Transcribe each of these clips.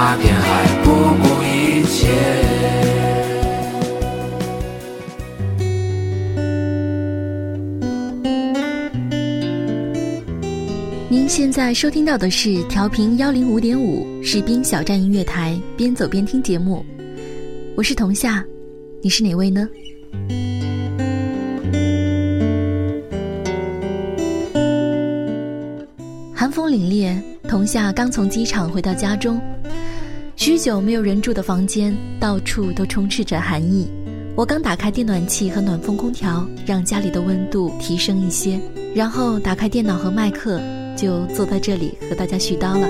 海，不顾一切。您现在收听到的是调频幺零五点五士兵小站音乐台，边走边听节目。我是童夏，你是哪位呢？寒风凛冽，童夏刚从机场回到家中。许久没有人住的房间，到处都充斥着寒意。我刚打开电暖气和暖风空调，让家里的温度提升一些，然后打开电脑和麦克，就坐在这里和大家絮叨了。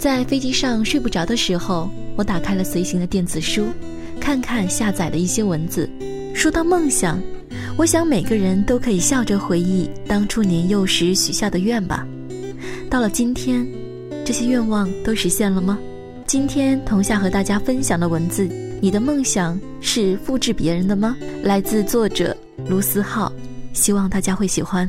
在飞机上睡不着的时候，我打开了随行的电子书，看看下载的一些文字。说到梦想，我想每个人都可以笑着回忆当初年幼时许下的愿吧。到了今天。这些愿望都实现了吗？今天同夏和大家分享的文字，你的梦想是复制别人的吗？来自作者卢思浩，希望大家会喜欢。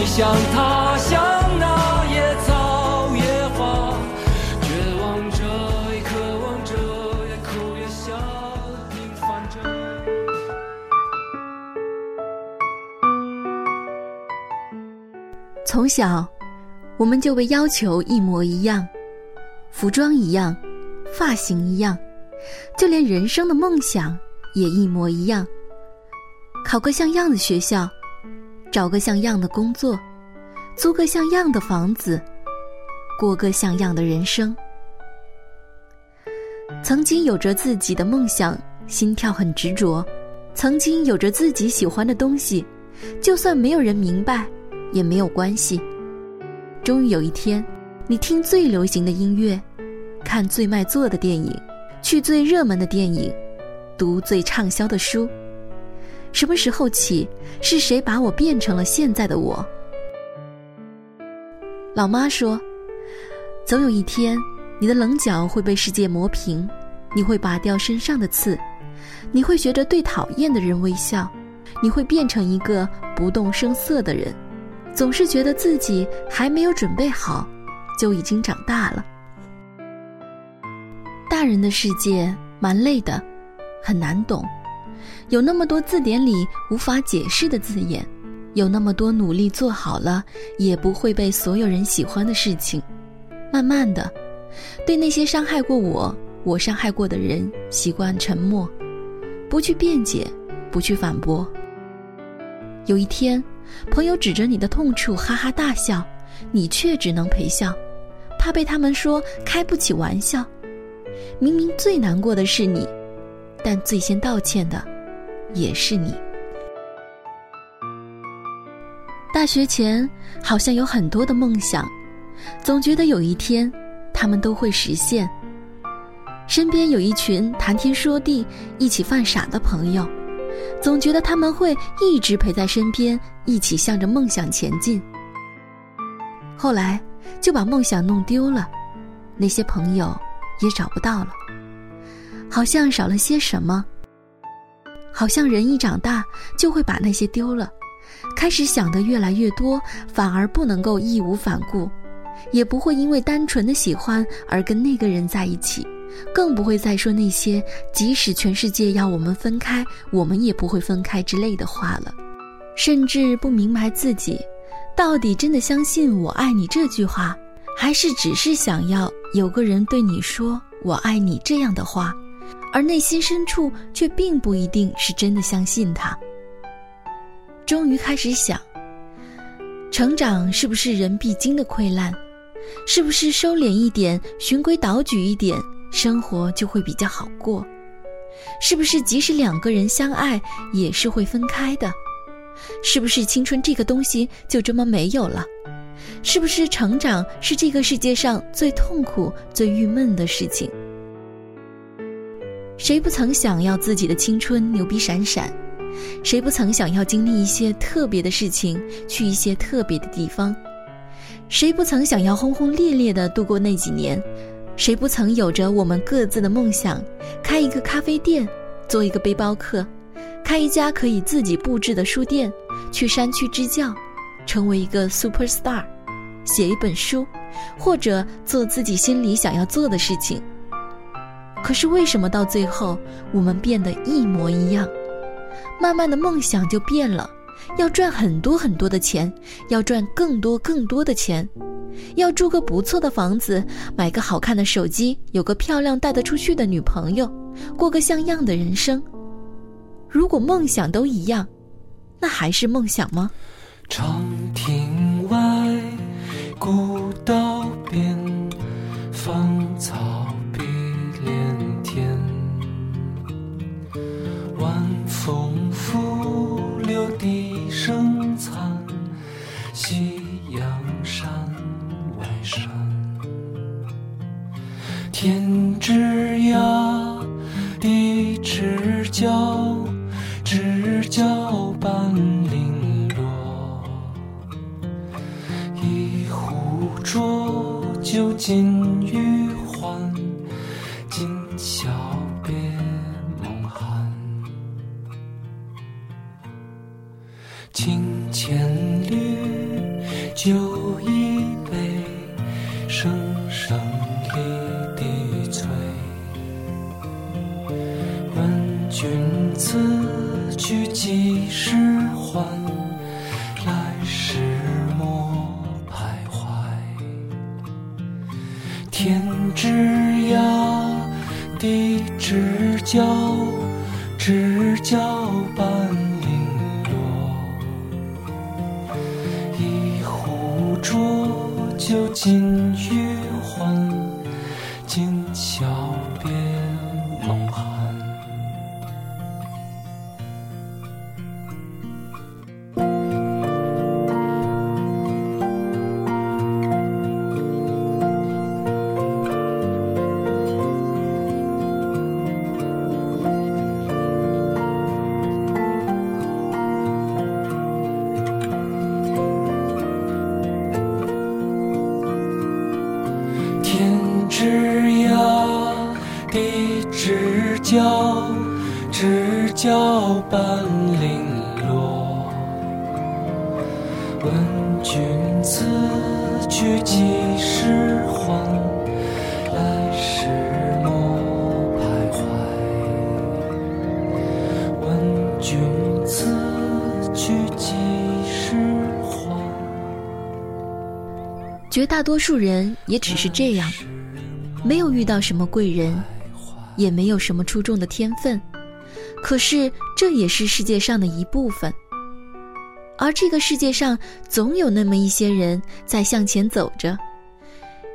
你，像他，像那野草野花，绝望着，也渴望着，也哭也笑，平凡着。从小，我们就被要求一模一样，服装一样，发型一样，就连人生的梦想也一模一样。考个像样的学校，找个像样的工作，租个像样的房子，过个像样的人生。曾经有着自己的梦想，心跳很执着；曾经有着自己喜欢的东西，就算没有人明白，也没有关系。终于有一天，你听最流行的音乐，看最卖座的电影，去最热门的电影，读最畅销的书。什么时候起，是谁把我变成了现在的我？老妈说，总有一天，你的棱角会被世界磨平，你会拔掉身上的刺，你会学着对讨厌的人微笑，你会变成一个不动声色的人。总是觉得自己还没有准备好，就已经长大了。大人的世界蛮累的，很难懂，有那么多字典里无法解释的字眼，有那么多努力做好了也不会被所有人喜欢的事情。慢慢的，对那些伤害过我、我伤害过的人，习惯沉默，不去辩解，不去反驳。有一天，朋友指着你的痛处哈哈大笑，你却只能陪笑，怕被他们说开不起玩笑。明明最难过的是你，但最先道歉的也是你。大学前好像有很多的梦想，总觉得有一天他们都会实现。身边有一群谈天说地、一起犯傻的朋友。总觉得他们会一直陪在身边，一起向着梦想前进。后来就把梦想弄丢了，那些朋友也找不到了，好像少了些什么。好像人一长大就会把那些丢了，开始想的越来越多，反而不能够义无反顾，也不会因为单纯的喜欢而跟那个人在一起。更不会再说那些即使全世界要我们分开，我们也不会分开之类的话了。甚至不明白自己，到底真的相信“我爱你”这句话，还是只是想要有个人对你说“我爱你”这样的话，而内心深处却并不一定是真的相信他。终于开始想，成长是不是人必经的溃烂？是不是收敛一点，循规蹈矩一点？生活就会比较好过，是不是？即使两个人相爱，也是会分开的。是不是青春这个东西就这么没有了？是不是成长是这个世界上最痛苦、最郁闷的事情？谁不曾想要自己的青春牛逼闪闪？谁不曾想要经历一些特别的事情，去一些特别的地方？谁不曾想要轰轰烈烈地度过那几年？谁不曾有着我们各自的梦想，开一个咖啡店，做一个背包客，开一家可以自己布置的书店，去山区支教，成为一个 super star，写一本书，或者做自己心里想要做的事情。可是为什么到最后我们变得一模一样？慢慢的梦想就变了，要赚很多很多的钱，要赚更多更多的钱，要住个不错的房子，买个好看的手机，有个漂亮带得出去的女朋友，过个像样的人生。如果梦想都一样，那还是梦想吗？长亭外，古道清千缕，酒一绝大多数人也只是这样。没有遇到什么贵人，也没有什么出众的天分，可是这也是世界上的一部分。而这个世界上总有那么一些人在向前走着。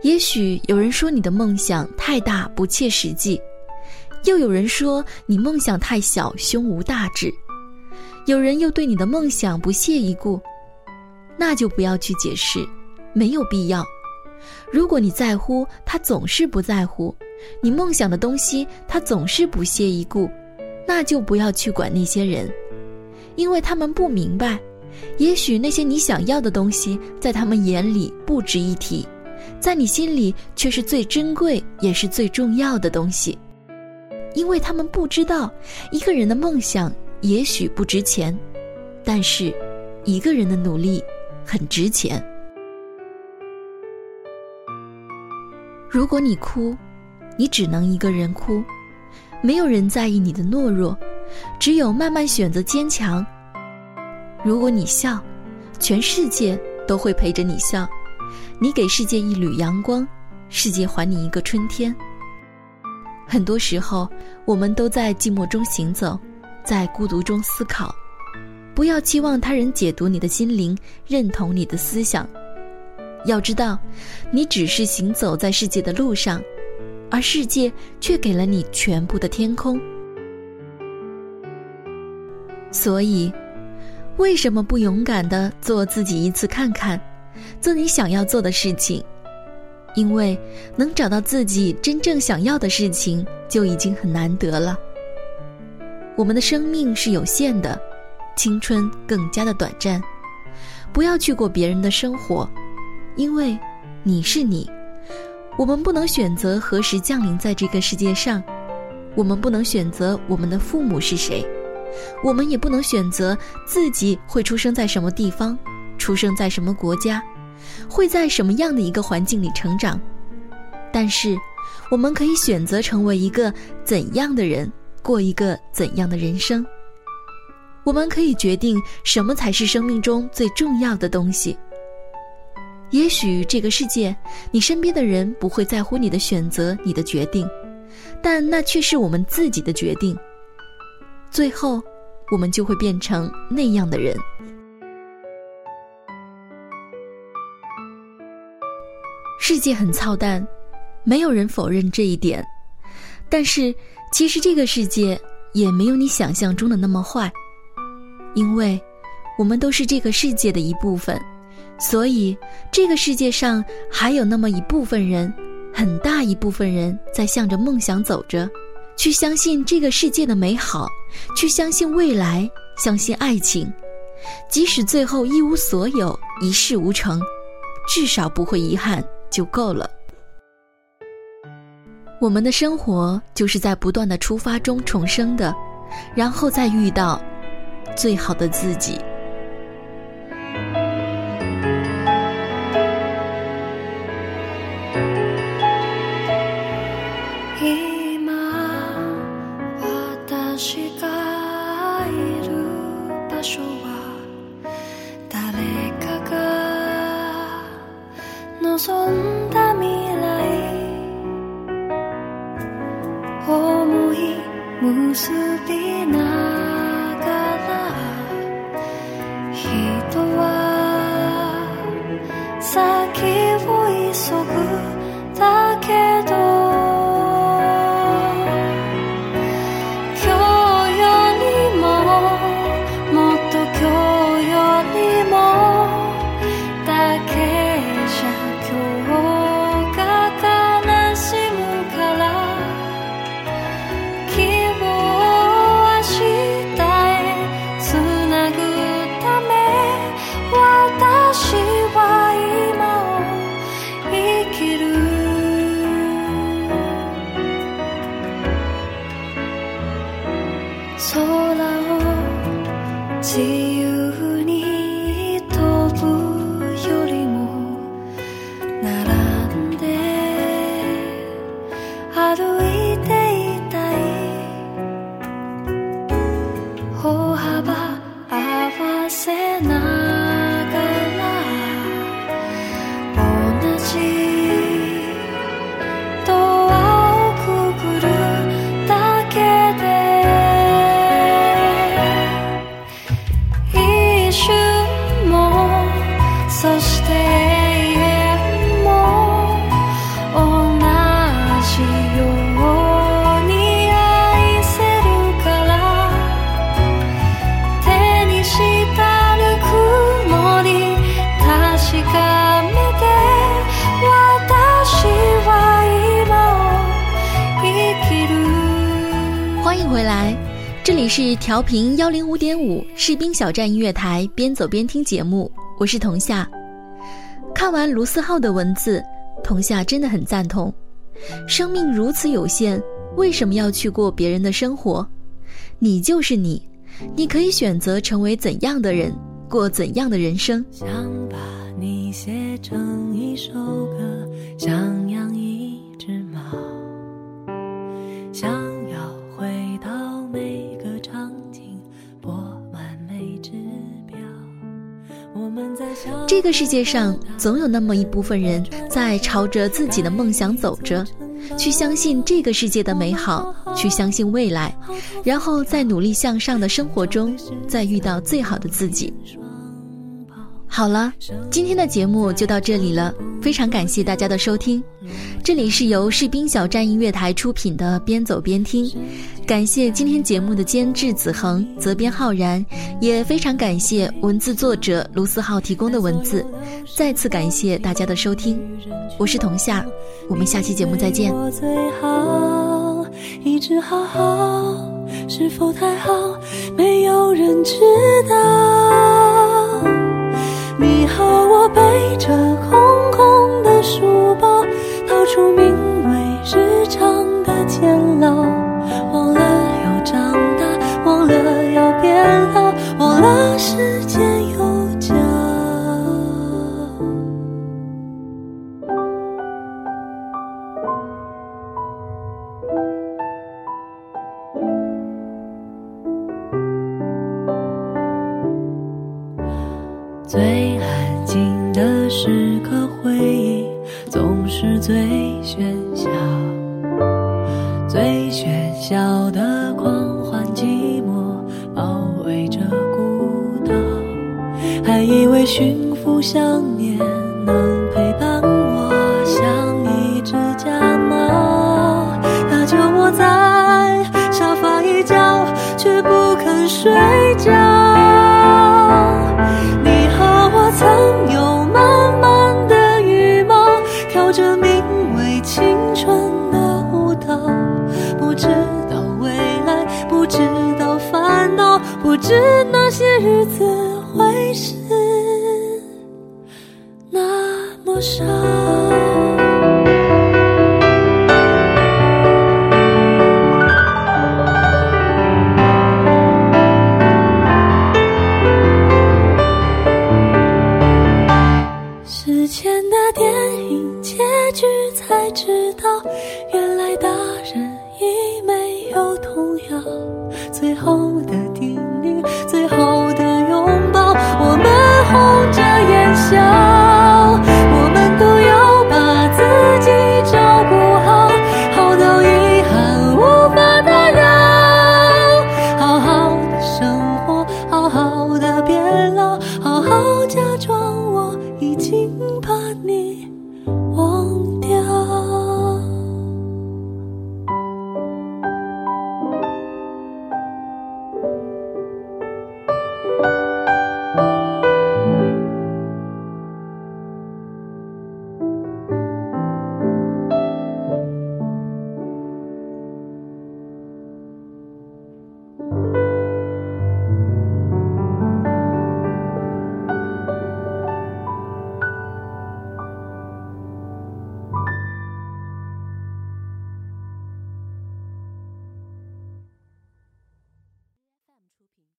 也许有人说你的梦想太大不切实际，又有人说你梦想太小胸无大志，有人又对你的梦想不屑一顾，那就不要去解释，没有必要。如果你在乎他总是不在乎，你梦想的东西他总是不屑一顾，那就不要去管那些人，因为他们不明白，也许那些你想要的东西在他们眼里不值一提，在你心里却是最珍贵也是最重要的东西，因为他们不知道，一个人的梦想也许不值钱，但是，一个人的努力很值钱。如果你哭，你只能一个人哭，没有人在意你的懦弱，只有慢慢选择坚强。如果你笑，全世界都会陪着你笑，你给世界一缕阳光，世界还你一个春天。很多时候，我们都在寂寞中行走，在孤独中思考，不要期望他人解读你的心灵，认同你的思想。要知道，你只是行走在世界的路上，而世界却给了你全部的天空。所以，为什么不勇敢的做自己一次看看，做你想要做的事情？因为能找到自己真正想要的事情，就已经很难得了。我们的生命是有限的，青春更加的短暂，不要去过别人的生活。因为，你是你，我们不能选择何时降临在这个世界上，我们不能选择我们的父母是谁，我们也不能选择自己会出生在什么地方，出生在什么国家，会在什么样的一个环境里成长。但是，我们可以选择成为一个怎样的人，过一个怎样的人生。我们可以决定什么才是生命中最重要的东西。也许这个世界，你身边的人不会在乎你的选择、你的决定，但那却是我们自己的决定。最后，我们就会变成那样的人。世界很操蛋，没有人否认这一点。但是，其实这个世界也没有你想象中的那么坏，因为，我们都是这个世界的一部分。所以，这个世界上还有那么一部分人，很大一部分人在向着梦想走着，去相信这个世界的美好，去相信未来，相信爱情，即使最后一无所有，一事无成，至少不会遗憾就够了。我们的生活就是在不断的出发中重生的，然后再遇到最好的自己。so 回来这里是调频幺零五点五士兵小站音乐台，边走边听节目，我是童夏。看完卢思浩的文字，童夏真的很赞同。生命如此有限，为什么要去过别人的生活？你就是你，你可以选择成为怎样的人，过怎样的人生。想把你写成一首歌，想这个世界上总有那么一部分人在朝着自己的梦想走着，去相信这个世界的美好，去相信未来，然后在努力向上的生活中，再遇到最好的自己。好了，今天的节目就到这里了，非常感谢大家的收听。这里是由士兵小站音乐台出品的《边走边听》，感谢今天节目的监制子恒、责编浩然，也非常感谢文字作者卢思浩提供的文字。再次感谢大家的收听，我是童夏，我们下期节目再见。我最好一直好好，是否太好？没有人知道。你和我背着最喧嚣，最喧嚣的狂欢，寂寞包围着孤岛，还以为驯服像。日子会是那么少。假装